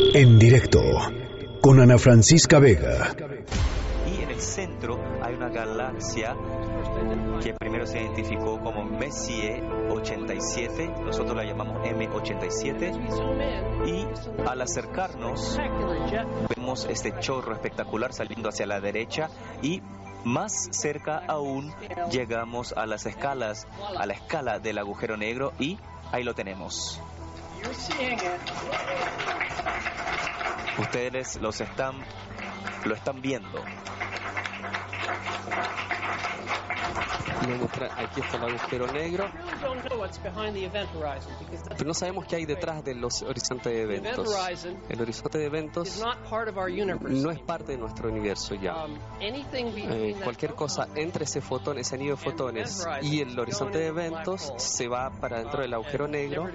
En directo con Ana Francisca Vega. Y en el centro hay una galaxia que primero se identificó como Messier 87, nosotros la llamamos M87, y al acercarnos vemos este chorro espectacular saliendo hacia la derecha y más cerca aún llegamos a las escalas, a la escala del agujero negro y ahí lo tenemos. Ustedes los están lo están viendo. Aquí está el agujero negro. Pero no sabemos qué hay detrás del horizonte de eventos. El horizonte de eventos no es parte de nuestro universo ya. Um, eh, cualquier cosa entre ese fotón, ese anillo de fotones y el horizonte de eventos se va para dentro del agujero negro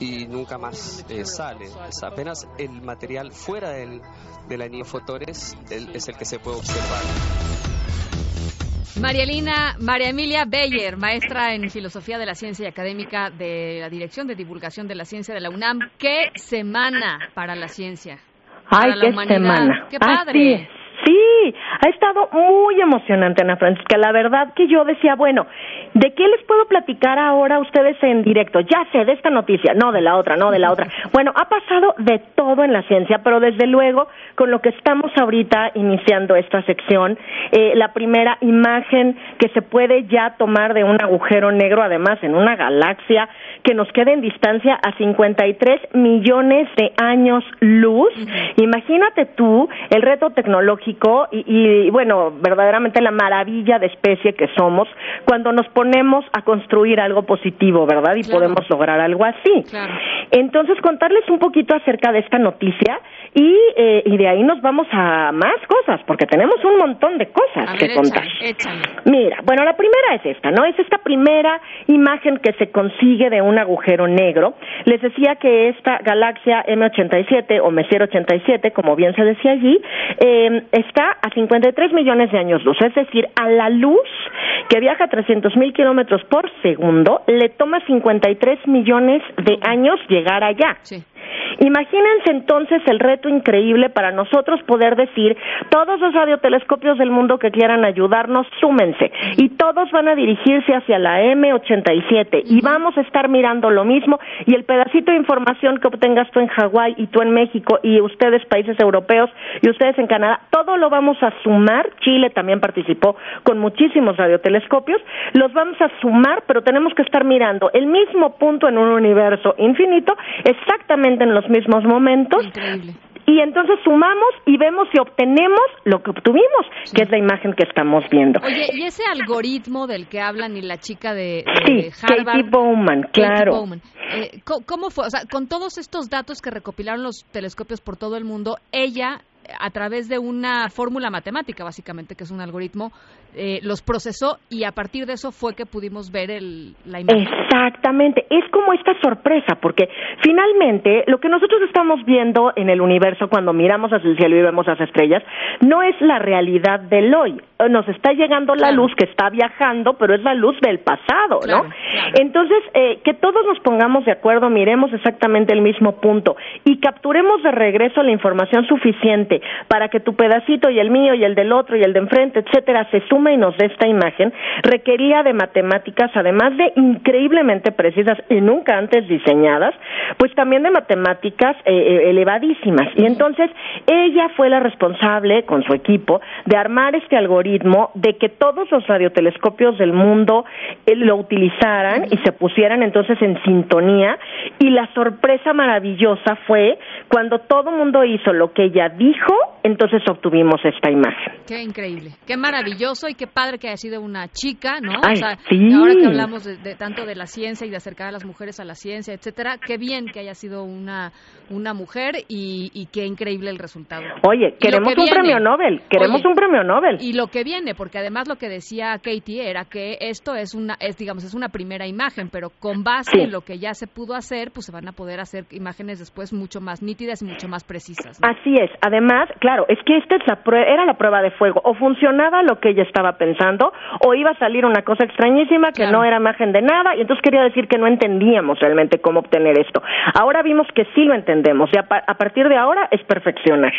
y nunca más eh, sale. apenas el material fuera del, del anillo de fotones es el que se puede observar. María María Emilia Beyer, maestra en Filosofía de la Ciencia y académica de la Dirección de Divulgación de la Ciencia de la UNAM. ¿Qué semana para la ciencia? Ay, qué semana. Qué padre. Sí, ha estado muy emocionante, Ana Francisca. La verdad que yo decía, bueno, ¿de qué les puedo platicar ahora a ustedes en directo? Ya sé, de esta noticia, no de la otra, no de la otra. Bueno, ha pasado de todo en la ciencia, pero desde luego, con lo que estamos ahorita iniciando esta sección, eh, la primera imagen que se puede ya tomar de un agujero negro, además en una galaxia que nos queda en distancia a 53 millones de años luz. Imagínate tú el reto tecnológico y, bueno, verdaderamente la maravilla de especie que somos cuando nos ponemos a construir algo positivo, ¿verdad? Y podemos lograr algo así. Entonces, contarles un poquito acerca de esta noticia y, eh, y de ahí nos vamos a más cosas, porque tenemos un montón de cosas que contar. Mira, bueno, la primera es esta, ¿no? Es esta primera imagen que se consigue de un agujero negro. Les decía que esta galaxia M87 o Messier 87, como bien se decía allí, eh, está a 53 millones de años luz, es decir, a la luz que viaja a 300 mil kilómetros por segundo, le toma 53 millones de años llegar allá. Sí. Imagínense entonces el reto increíble para nosotros poder decir, todos los radiotelescopios del mundo que quieran ayudarnos, súmense. Y todos van a dirigirse hacia la M87 y vamos a estar mirando lo mismo y el pedacito de información que obtengas tú en Hawái y tú en México y ustedes países europeos y ustedes en Canadá, todo lo vamos a sumar. Chile también participó con muchísimos radiotelescopios. Los vamos a sumar, pero tenemos que estar mirando el mismo punto en un universo infinito exactamente en los mismos momentos. Y entonces sumamos y vemos si obtenemos lo que obtuvimos, que es la imagen que estamos viendo. Oye, ¿y ese algoritmo del que hablan y la chica de, sí, Katie Bowman, claro. Eh, ¿Cómo fue? O sea, con todos estos datos que recopilaron los telescopios por todo el mundo, ella a través de una fórmula matemática, básicamente, que es un algoritmo, eh, los procesó y a partir de eso fue que pudimos ver el, la imagen. Exactamente, es como esta sorpresa, porque finalmente lo que nosotros estamos viendo en el universo cuando miramos hacia el cielo y vemos las estrellas, no es la realidad del hoy. Nos está llegando la luz que está viajando, pero es la luz del pasado, ¿no? Entonces, eh, que todos nos pongamos de acuerdo, miremos exactamente el mismo punto y capturemos de regreso la información suficiente para que tu pedacito y el mío y el del otro y el de enfrente, etcétera, se sume y nos dé esta imagen, requería de matemáticas, además de increíblemente precisas y nunca antes diseñadas, pues también de matemáticas eh, eh, elevadísimas. Y entonces ella fue la responsable, con su equipo, de armar este algoritmo de que todos los radiotelescopios del mundo eh, lo utilizaran y se pusieran entonces en sintonía. Y la sorpresa maravillosa fue cuando todo mundo hizo lo que ella dijo, entonces obtuvimos esta imagen. Qué increíble, qué maravilloso y qué padre que haya sido una chica, ¿no? o sea, Ahora que hablamos de, tanto de la ciencia y de acercar a las mujeres a la ciencia, etcétera, qué bien que haya sido una una mujer y, qué increíble el resultado. Oye, queremos un premio Nobel, queremos un premio Nobel. Y lo que viene, porque además lo que decía Katie era que esto es una, es digamos, es una primera imagen, pero con base en lo que ya se pudo hacer, pues se van a poder hacer imágenes después mucho más nítidas y mucho más precisas. Así es. Además, claro, es que esta es la era la prueba de fuego. O funcionaba lo que ella estaba pensando, o iba a salir una cosa extrañísima que no era imagen de nada, y entonces quería decir que no entendíamos realmente cómo obtener esto. Ahora vimos que sí lo entendemos, y a partir de ahora es perfeccionar.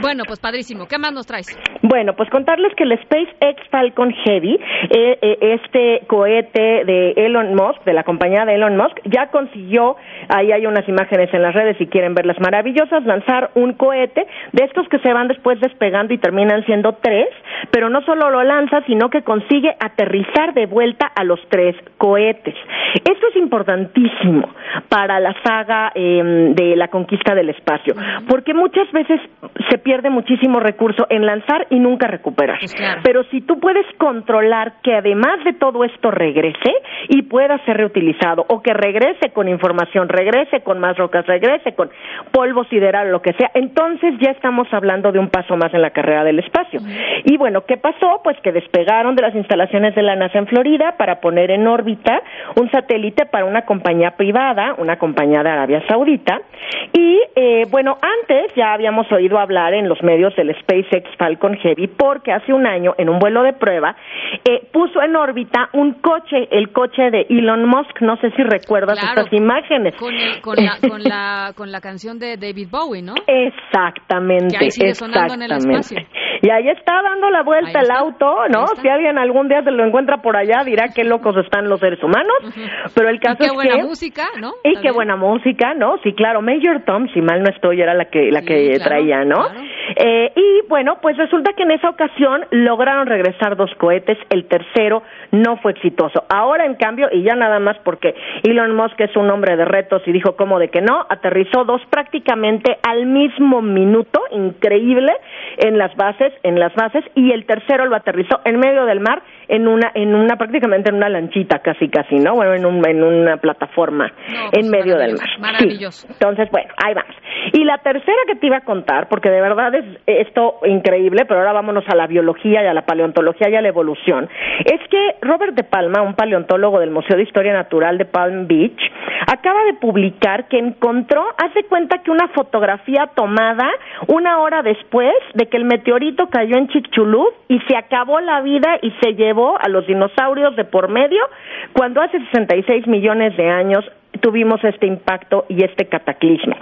Bueno, pues padrísimo. ¿Qué más nos traes? Bueno, pues contarles que el SpaceX Falcon Heavy, eh, eh, este cohete de Elon Musk, de la compañía de Elon Musk, ya consiguió, ahí hay unas imágenes en las redes si quieren verlas maravillosas, lanzar un cohete de estos que se van después despegando y terminan siendo tres, pero no solo lo lanza, sino que consigue aterrizar de vuelta a los tres cohetes. Esto es importantísimo para la saga em, de la conquista del espacio, porque muchas veces se pierde muchísimo recurso en lanzar y nunca recuperar. Pues Pero si tú puedes controlar que además de todo esto regrese y pueda ser reutilizado o que regrese con información, regrese con más rocas, regrese con polvo sideral, lo que sea, entonces ya estamos hablando de un paso más en la carrera del espacio. Y bueno, ¿qué pasó? Pues que despegaron de las instalaciones de la NASA en Florida para poner en órbita un satélite para una compañía privada, una compañía de Arabia Saudita. Y eh, bueno, antes ya habíamos oído hablar en los medios del SpaceX Falcon Heavy porque hace un año, en un vuelo de prueba, eh, puso en órbita un coche, el coche de Elon Musk. No sé si recuerdas estas imágenes. Con, la, con, la, canción de David Bowie, ¿no? Exactamente. ahí sigue sonando en el espacio. Y ahí está dando la vuelta el auto, ¿no? Si alguien algún día se lo encuentra por allá, dirá qué locos están los seres humanos. Pero el caso y qué es buena música, ¿no? Y qué buena música, ¿no? Sí, claro. Major Tom, si mal no estoy, era la que la que traía, ¿no? Eh, y bueno, pues resulta que en esa ocasión lograron regresar dos cohetes, el tercero no fue exitoso. Ahora, en cambio, y ya nada más porque Elon Musk es un hombre de retos y dijo cómo de que no, aterrizó dos prácticamente al mismo minuto, increíble, en las bases, en las bases, y el tercero lo aterrizó en medio del mar, en una, en una, prácticamente en una lanchita, casi, casi, ¿no? Bueno, en, un, en una plataforma, pues en medio del mar. Maravilloso. Entonces, bueno, ahí vamos. Y la tercera que te iba a contar, porque de verdad es esto increíble, pero ahora vámonos a la biología y a la paleontología y a la evolución, es que Robert de Palma, un paleontólogo del Museo de Historia Natural de Palm Beach, acaba de publicar que encontró, hace cuenta que una fotografía tomada una hora después de que el meteorito cayó en Chicxulub y se acabó la vida y se llevó a los dinosaurios de por medio cuando hace 66 millones de años tuvimos este impacto y este cataclismo.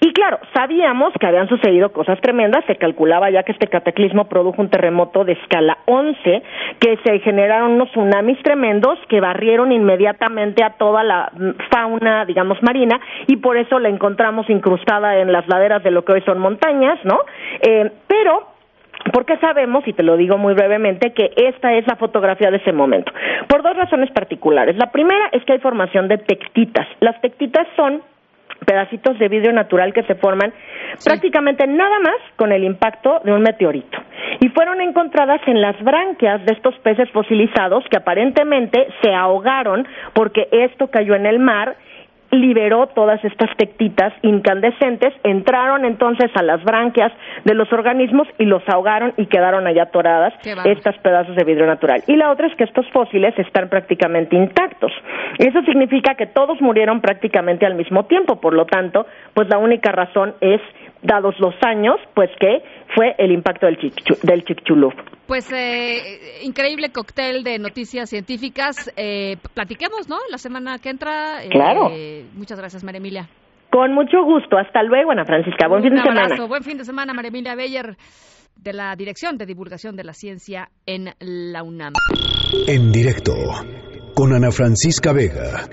Y claro, sabíamos que habían sucedido cosas tremendas, se calculaba ya que este cataclismo produjo un terremoto de escala 11, que se generaron unos tsunamis tremendos que barrieron inmediatamente a toda la mm, fauna, digamos, marina, y por eso la encontramos incrustada en las laderas de lo que hoy son montañas, ¿no? Eh, pero porque sabemos, y te lo digo muy brevemente, que esta es la fotografía de ese momento, por dos razones particulares. La primera es que hay formación de tectitas. Las tectitas son pedacitos de vidrio natural que se forman prácticamente nada más con el impacto de un meteorito. Y fueron encontradas en las branquias de estos peces fosilizados que aparentemente se ahogaron porque esto cayó en el mar liberó todas estas tectitas incandescentes, entraron entonces a las branquias de los organismos y los ahogaron y quedaron allá atoradas estas pedazos de vidrio natural. Y la otra es que estos fósiles están prácticamente intactos. Eso significa que todos murieron prácticamente al mismo tiempo, por lo tanto, pues la única razón es dados los años, pues que fue el impacto del, del Chicxulub. Pues eh, increíble cóctel de noticias científicas. Eh, platiquemos, ¿no? La semana que entra. Eh, claro. muchas gracias, María Emilia. Con mucho gusto. Hasta luego, Ana Francisca. Buen fin de semana. Buen fin de semana, María Emilia Beyer, de la Dirección de Divulgación de la Ciencia en la UNAM. En directo, con Ana Francisca Vega.